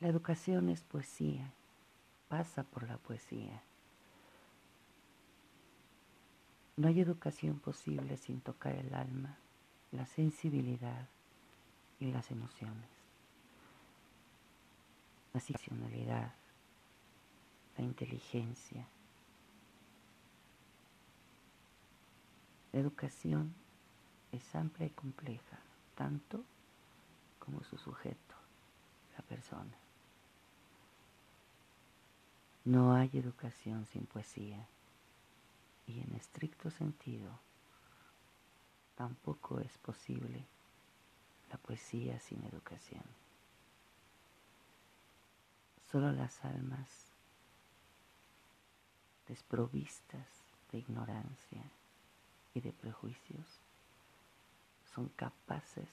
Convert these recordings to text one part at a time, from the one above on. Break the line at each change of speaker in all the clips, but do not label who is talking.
La educación es poesía, pasa por la poesía. No hay educación posible sin tocar el alma, la sensibilidad y las emociones. La racionalidad, la inteligencia. La educación es amplia y compleja, tanto como su sujeto, la persona. No hay educación sin poesía y en estricto sentido tampoco es posible la poesía sin educación. Solo las almas desprovistas de ignorancia y de prejuicios son capaces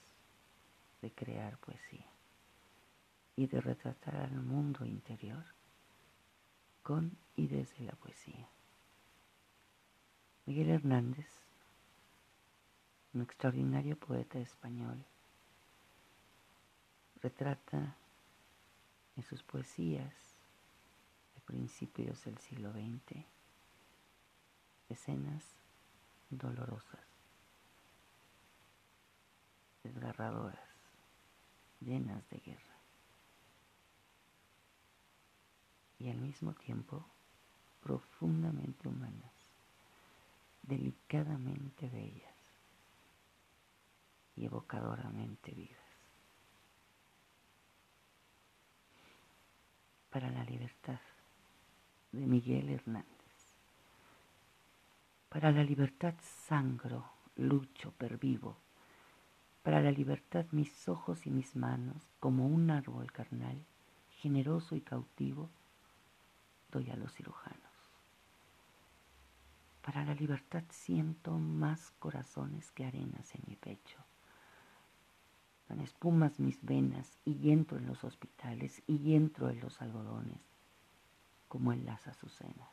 de crear poesía y de retratar al mundo interior con y desde la poesía. Miguel Hernández, un extraordinario poeta español, retrata en sus poesías de principios del siglo XX escenas dolorosas, desgarradoras, llenas de guerra. Y al mismo tiempo profundamente humanas, delicadamente bellas y evocadoramente vivas. Para la libertad de Miguel Hernández. Para la libertad sangro, lucho, pervivo. Para la libertad mis ojos y mis manos, como un árbol carnal, generoso y cautivo, doy a los cirujanos. Para la libertad siento más corazones que arenas en mi pecho. Dan espumas mis venas y entro en los hospitales y entro en los algodones, como en las azucenas.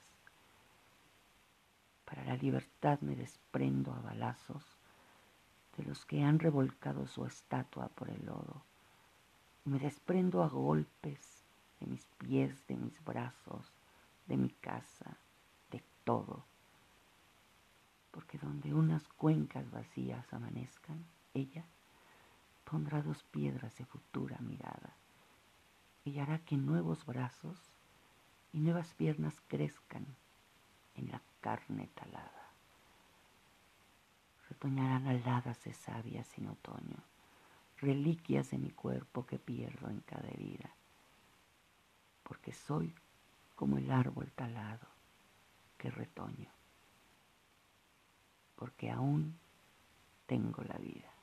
Para la libertad me desprendo a balazos de los que han revolcado su estatua por el lodo. Me desprendo a golpes de mis pies, de mis brazos, de mi casa, de todo. Porque donde unas cuencas vacías amanezcan, ella pondrá dos piedras de futura mirada y hará que nuevos brazos y nuevas piernas crezcan en la carne talada. Retoñarán aladas de sabias sin otoño, reliquias de mi cuerpo que pierdo en cada herida, porque soy como el árbol talado que retoño, porque aún tengo la vida.